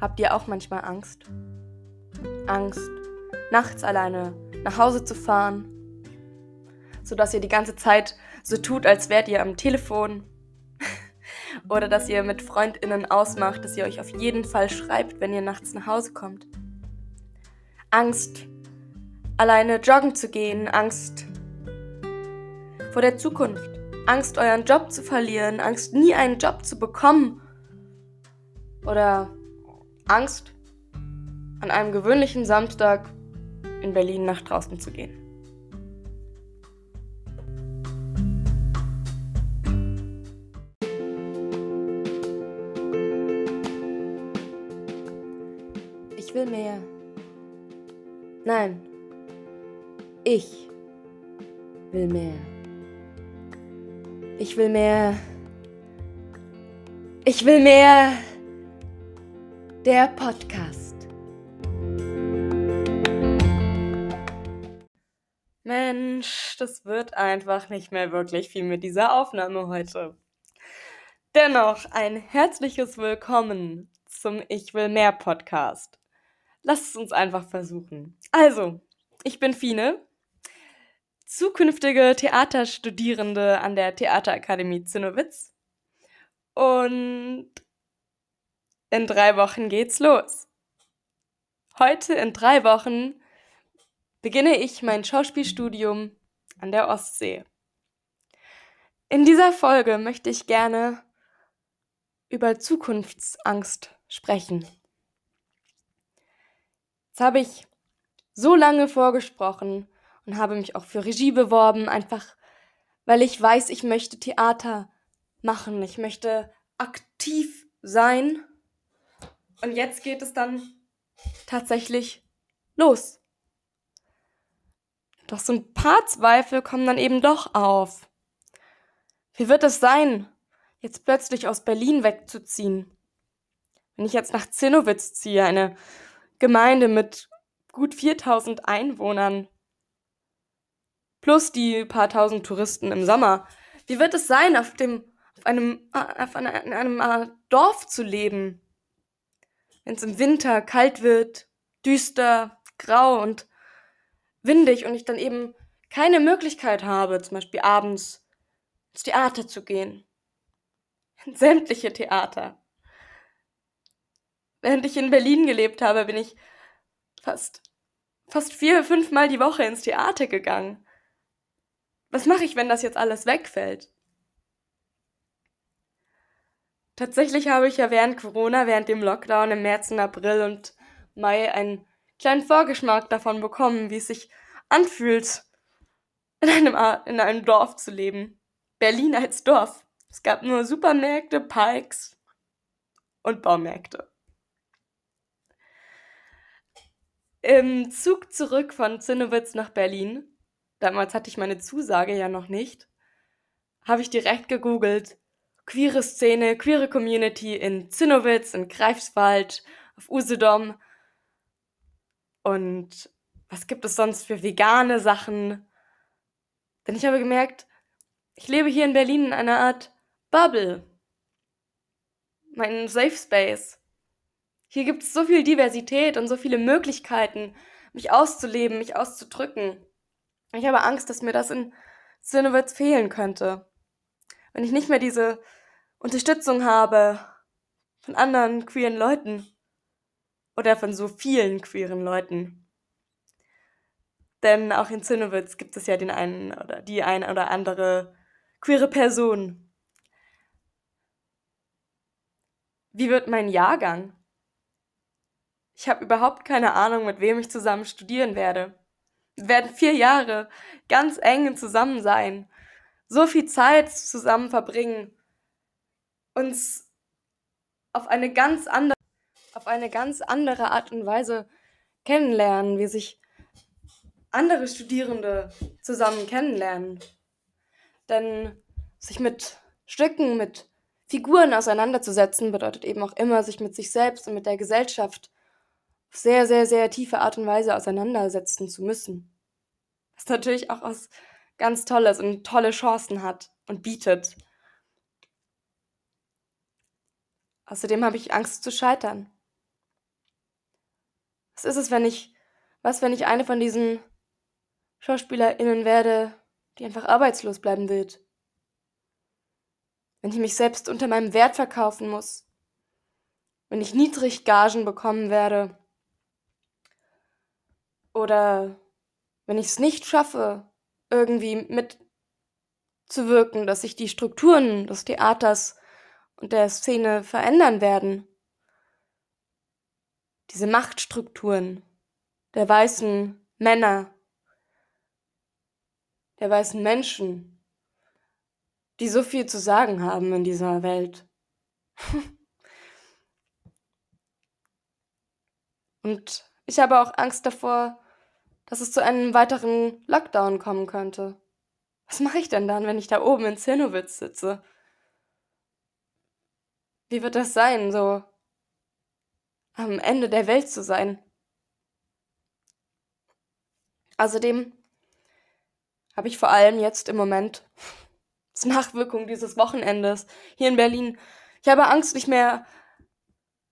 Habt ihr auch manchmal Angst? Angst, nachts alleine nach Hause zu fahren, sodass ihr die ganze Zeit so tut, als wärt ihr am Telefon. Oder dass ihr mit Freundinnen ausmacht, dass ihr euch auf jeden Fall schreibt, wenn ihr nachts nach Hause kommt. Angst, alleine joggen zu gehen, Angst vor der Zukunft, Angst, euren Job zu verlieren, Angst, nie einen Job zu bekommen. Oder Angst, an einem gewöhnlichen Samstag in Berlin nach draußen zu gehen. Ich will mehr. Nein. Ich will mehr. Ich will mehr. Ich will mehr. Der Podcast. Mensch, das wird einfach nicht mehr wirklich viel mit dieser Aufnahme heute. Dennoch ein herzliches Willkommen zum Ich will mehr Podcast. Lasst es uns einfach versuchen. Also, ich bin Fine, zukünftige Theaterstudierende an der Theaterakademie Zinnowitz. Und in drei Wochen geht's los. Heute in drei Wochen beginne ich mein Schauspielstudium an der Ostsee. In dieser Folge möchte ich gerne über Zukunftsangst sprechen. Jetzt habe ich so lange vorgesprochen und habe mich auch für Regie beworben, einfach weil ich weiß, ich möchte Theater machen, ich möchte aktiv sein. Und jetzt geht es dann tatsächlich los. Doch so ein paar Zweifel kommen dann eben doch auf. Wie wird es sein, jetzt plötzlich aus Berlin wegzuziehen? Wenn ich jetzt nach Zinnowitz ziehe, eine Gemeinde mit gut 4000 Einwohnern, plus die paar tausend Touristen im Sommer, wie wird es sein, auf dem auf einem, auf einer, in einem äh, Dorf zu leben, wenn es im Winter kalt wird, düster, grau und windig und ich dann eben keine Möglichkeit habe, zum Beispiel abends ins Theater zu gehen. In sämtliche Theater. Während ich in Berlin gelebt habe, bin ich fast, fast vier, fünfmal die Woche ins Theater gegangen. Was mache ich, wenn das jetzt alles wegfällt? Tatsächlich habe ich ja während Corona, während dem Lockdown im März und April und Mai einen kleinen Vorgeschmack davon bekommen, wie es sich anfühlt, in einem, in einem Dorf zu leben. Berlin als Dorf. Es gab nur Supermärkte, Parks und Baumärkte. Im Zug zurück von Zinnowitz nach Berlin, damals hatte ich meine Zusage ja noch nicht, habe ich direkt gegoogelt. Queere Szene, queere Community in Zinnowitz, in Greifswald, auf Usedom und was gibt es sonst für vegane Sachen? Denn ich habe gemerkt, ich lebe hier in Berlin in einer Art Bubble. Mein Safe Space. Hier gibt es so viel Diversität und so viele Möglichkeiten, mich auszuleben, mich auszudrücken. Ich habe Angst, dass mir das in Cinewitz fehlen könnte. Wenn ich nicht mehr diese Unterstützung habe von anderen queeren Leuten. Oder von so vielen queeren Leuten. Denn auch in Zinnowitz gibt es ja den einen oder die eine oder andere queere Person. Wie wird mein Jahrgang? Ich habe überhaupt keine Ahnung, mit wem ich zusammen studieren werde. Wir werden vier Jahre ganz eng zusammen sein, so viel Zeit zusammen verbringen, uns auf eine ganz andere auf eine ganz andere Art und Weise kennenlernen, wie sich andere Studierende zusammen kennenlernen. Denn sich mit Stücken, mit Figuren auseinanderzusetzen, bedeutet eben auch immer, sich mit sich selbst und mit der Gesellschaft auf sehr, sehr, sehr tiefe Art und Weise auseinandersetzen zu müssen. Was natürlich auch was ganz Tolles und tolle Chancen hat und bietet. Außerdem habe ich Angst zu scheitern. Was ist es, wenn ich, was, wenn ich eine von diesen SchauspielerInnen werde, die einfach arbeitslos bleiben wird? Wenn ich mich selbst unter meinem Wert verkaufen muss? Wenn ich niedrig Gagen bekommen werde? Oder wenn ich es nicht schaffe, irgendwie mitzuwirken, dass sich die Strukturen des Theaters und der Szene verändern werden? diese Machtstrukturen der weißen Männer, der weißen Menschen, die so viel zu sagen haben in dieser Welt. Und ich habe auch Angst davor, dass es zu einem weiteren Lockdown kommen könnte. Was mache ich denn dann, wenn ich da oben in Zinnowitz sitze? Wie wird das sein, so am Ende der Welt zu sein. Außerdem habe ich vor allem jetzt im Moment als Nachwirkung dieses Wochenendes hier in Berlin, ich habe Angst, nicht mehr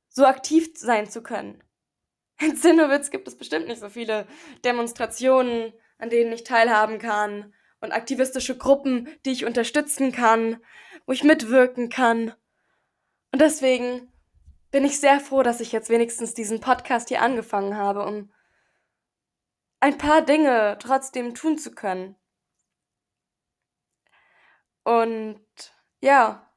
so aktiv sein zu können. In Zinnowitz gibt es bestimmt nicht so viele Demonstrationen, an denen ich teilhaben kann und aktivistische Gruppen, die ich unterstützen kann, wo ich mitwirken kann. Und deswegen bin ich sehr froh, dass ich jetzt wenigstens diesen Podcast hier angefangen habe, um ein paar Dinge trotzdem tun zu können. Und ja.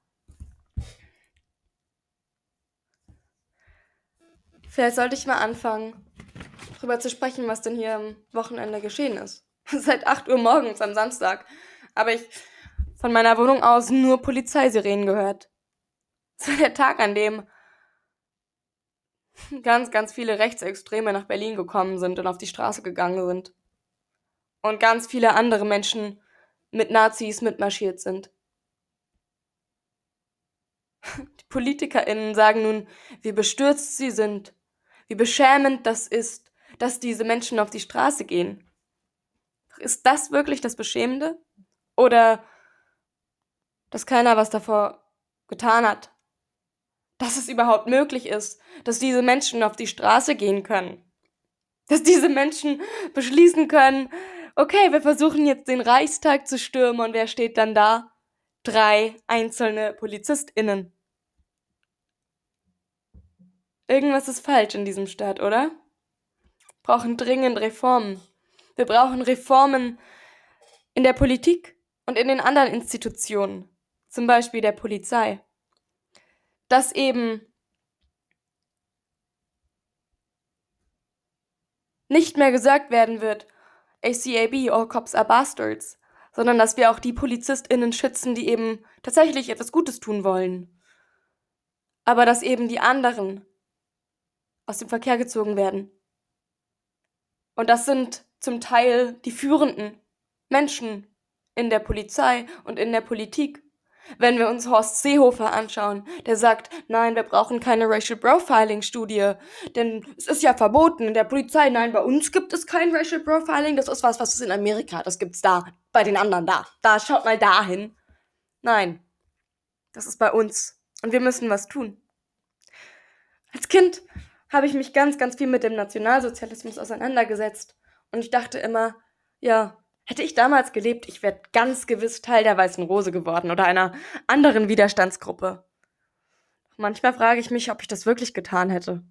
Vielleicht sollte ich mal anfangen, darüber zu sprechen, was denn hier am Wochenende geschehen ist. Seit 8 Uhr morgens am Samstag habe ich von meiner Wohnung aus nur Polizeisirenen gehört. War der Tag, an dem ganz, ganz viele Rechtsextreme nach Berlin gekommen sind und auf die Straße gegangen sind. Und ganz viele andere Menschen mit Nazis mitmarschiert sind. Die PolitikerInnen sagen nun, wie bestürzt sie sind, wie beschämend das ist, dass diese Menschen auf die Straße gehen. Ist das wirklich das Beschämende? Oder dass keiner was davor getan hat? Dass es überhaupt möglich ist, dass diese Menschen auf die Straße gehen können. Dass diese Menschen beschließen können, okay, wir versuchen jetzt den Reichstag zu stürmen und wer steht dann da? Drei einzelne PolizistInnen. Irgendwas ist falsch in diesem Staat, oder? Wir brauchen dringend Reformen. Wir brauchen Reformen in der Politik und in den anderen Institutionen, zum Beispiel der Polizei dass eben nicht mehr gesagt werden wird, ACAB, all cops are bastards, sondern dass wir auch die PolizistInnen schützen, die eben tatsächlich etwas Gutes tun wollen. Aber dass eben die anderen aus dem Verkehr gezogen werden. Und das sind zum Teil die führenden Menschen in der Polizei und in der Politik. Wenn wir uns Horst Seehofer anschauen, der sagt, nein, wir brauchen keine Racial Profiling Studie, denn es ist ja verboten in der Polizei. Nein, bei uns gibt es kein Racial Profiling, das ist was, was ist in Amerika, das gibt's da, bei den anderen da. Da schaut mal dahin. Nein, das ist bei uns und wir müssen was tun. Als Kind habe ich mich ganz, ganz viel mit dem Nationalsozialismus auseinandergesetzt und ich dachte immer, ja, Hätte ich damals gelebt, ich wäre ganz gewiss Teil der Weißen Rose geworden oder einer anderen Widerstandsgruppe. Manchmal frage ich mich, ob ich das wirklich getan hätte.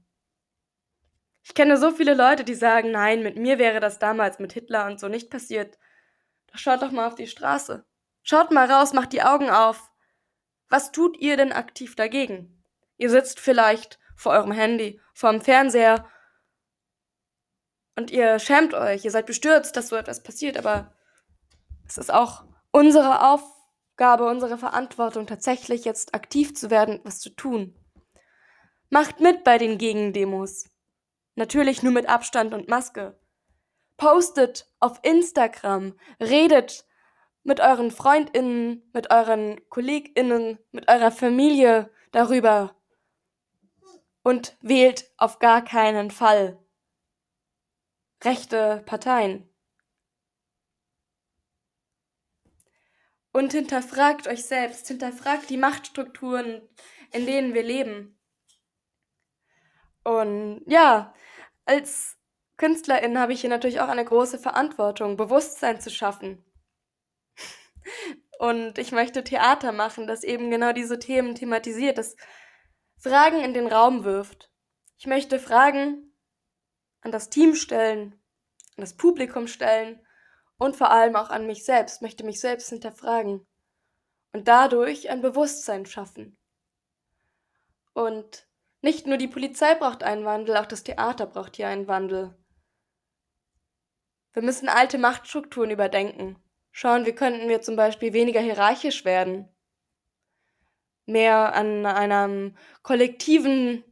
Ich kenne so viele Leute, die sagen, nein, mit mir wäre das damals mit Hitler und so nicht passiert. Doch schaut doch mal auf die Straße. Schaut mal raus, macht die Augen auf. Was tut ihr denn aktiv dagegen? Ihr sitzt vielleicht vor eurem Handy, vorm Fernseher und ihr schämt euch, ihr seid bestürzt, dass so etwas passiert, aber es ist auch unsere Aufgabe, unsere Verantwortung, tatsächlich jetzt aktiv zu werden, was zu tun. Macht mit bei den Gegendemos. Natürlich nur mit Abstand und Maske. Postet auf Instagram, redet mit euren Freundinnen, mit euren Kolleginnen, mit eurer Familie darüber und wählt auf gar keinen Fall rechte Parteien. Und hinterfragt euch selbst, hinterfragt die Machtstrukturen, in denen wir leben. Und ja, als Künstlerin habe ich hier natürlich auch eine große Verantwortung, Bewusstsein zu schaffen. Und ich möchte Theater machen, das eben genau diese Themen thematisiert, das Fragen in den Raum wirft. Ich möchte Fragen an das Team stellen, an das Publikum stellen und vor allem auch an mich selbst, möchte mich selbst hinterfragen und dadurch ein Bewusstsein schaffen. Und nicht nur die Polizei braucht einen Wandel, auch das Theater braucht hier einen Wandel. Wir müssen alte Machtstrukturen überdenken. Schauen, wie könnten wir zum Beispiel weniger hierarchisch werden. Mehr an einem kollektiven,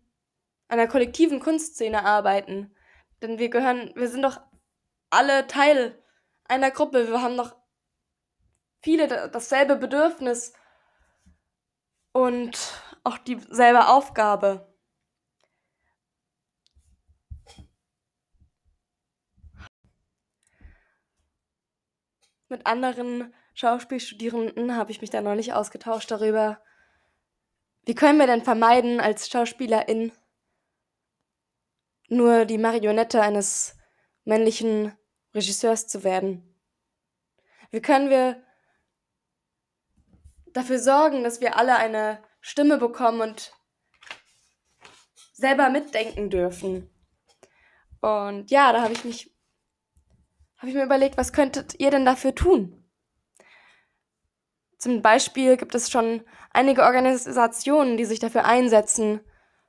einer kollektiven Kunstszene arbeiten. Denn wir gehören, wir sind doch alle Teil einer Gruppe. Wir haben doch viele dasselbe Bedürfnis und auch dieselbe Aufgabe. Mit anderen Schauspielstudierenden habe ich mich da neulich ausgetauscht darüber, wie können wir denn vermeiden, als Schauspielerin nur die Marionette eines männlichen Regisseurs zu werden? Wie können wir dafür sorgen, dass wir alle eine Stimme bekommen und selber mitdenken dürfen? Und ja, da habe ich mich habe ich mir überlegt, was könntet ihr denn dafür tun? Zum Beispiel gibt es schon einige Organisationen, die sich dafür einsetzen,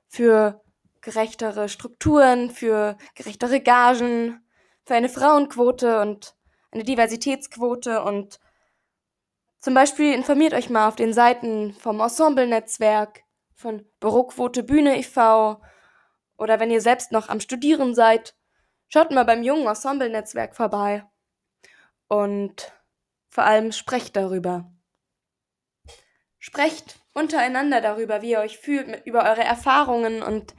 für gerechtere Strukturen, für gerechtere Gagen, für eine Frauenquote und eine Diversitätsquote und zum Beispiel informiert euch mal auf den Seiten vom Ensemble-Netzwerk, von Büroquote Bühne e.V. oder wenn ihr selbst noch am Studieren seid, Schaut mal beim jungen Ensemble-Netzwerk vorbei. Und vor allem sprecht darüber. Sprecht untereinander darüber, wie ihr euch fühlt, über eure Erfahrungen und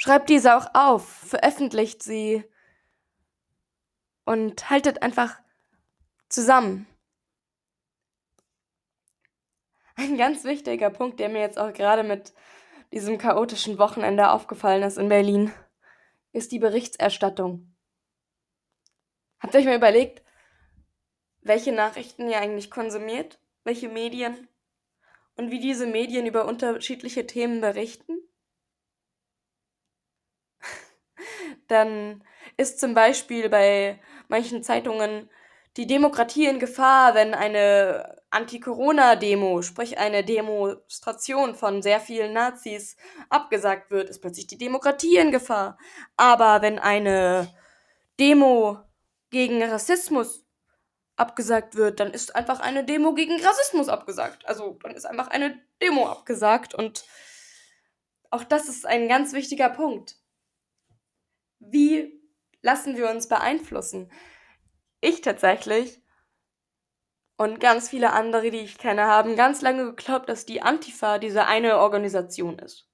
schreibt diese auch auf, veröffentlicht sie und haltet einfach zusammen. Ein ganz wichtiger Punkt, der mir jetzt auch gerade mit diesem chaotischen Wochenende aufgefallen ist in Berlin ist die Berichterstattung. Habt ihr euch mal überlegt, welche Nachrichten ihr eigentlich konsumiert, welche Medien und wie diese Medien über unterschiedliche Themen berichten? Dann ist zum Beispiel bei manchen Zeitungen die Demokratie in Gefahr, wenn eine Anti-Corona-Demo, sprich eine Demonstration von sehr vielen Nazis, abgesagt wird, ist plötzlich die Demokratie in Gefahr. Aber wenn eine Demo gegen Rassismus abgesagt wird, dann ist einfach eine Demo gegen Rassismus abgesagt. Also dann ist einfach eine Demo abgesagt und auch das ist ein ganz wichtiger Punkt. Wie lassen wir uns beeinflussen? ich tatsächlich und ganz viele andere, die ich kenne, haben ganz lange geglaubt, dass die Antifa diese eine Organisation ist.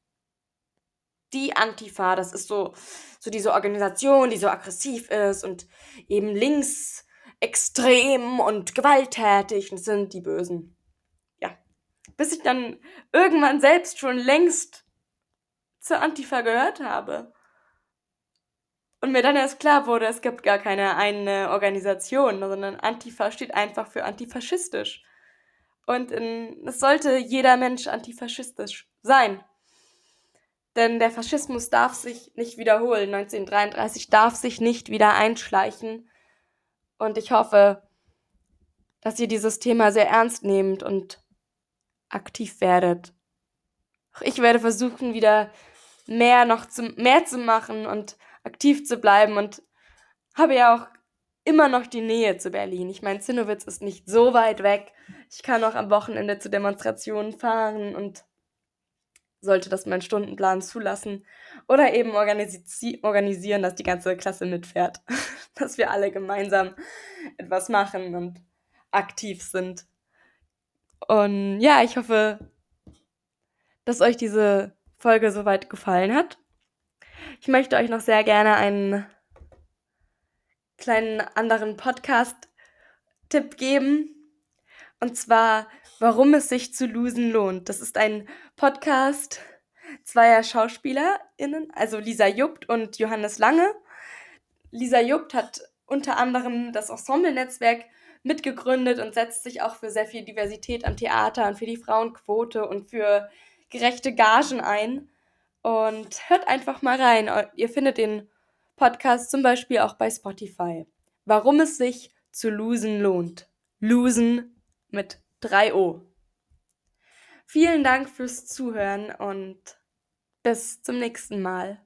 Die Antifa, das ist so, so diese Organisation, die so aggressiv ist und eben links extrem und gewalttätig und sind die Bösen. Ja. Bis ich dann irgendwann selbst schon längst zur Antifa gehört habe. Und mir dann erst klar wurde, es gibt gar keine eine Organisation, sondern Antifa steht einfach für antifaschistisch. Und es sollte jeder Mensch antifaschistisch sein. Denn der Faschismus darf sich nicht wiederholen. 1933 darf sich nicht wieder einschleichen. Und ich hoffe, dass ihr dieses Thema sehr ernst nehmt und aktiv werdet. Auch ich werde versuchen, wieder mehr noch zu, mehr zu machen und aktiv zu bleiben und habe ja auch immer noch die Nähe zu Berlin. Ich meine, Zinnowitz ist nicht so weit weg. Ich kann auch am Wochenende zu Demonstrationen fahren und sollte das mein Stundenplan zulassen. Oder eben organisi organisieren, dass die ganze Klasse mitfährt. dass wir alle gemeinsam etwas machen und aktiv sind. Und ja, ich hoffe, dass euch diese Folge soweit gefallen hat. Ich möchte euch noch sehr gerne einen kleinen anderen Podcast-Tipp geben. Und zwar, warum es sich zu losen lohnt. Das ist ein Podcast, zweier SchauspielerInnen, also Lisa Jupt und Johannes Lange. Lisa Jupt hat unter anderem das Ensemble-Netzwerk mitgegründet und setzt sich auch für sehr viel Diversität am Theater und für die Frauenquote und für gerechte Gagen ein. Und hört einfach mal rein. Ihr findet den Podcast zum Beispiel auch bei Spotify. Warum es sich zu losen lohnt. Losen mit 3 O. Vielen Dank fürs Zuhören und bis zum nächsten Mal.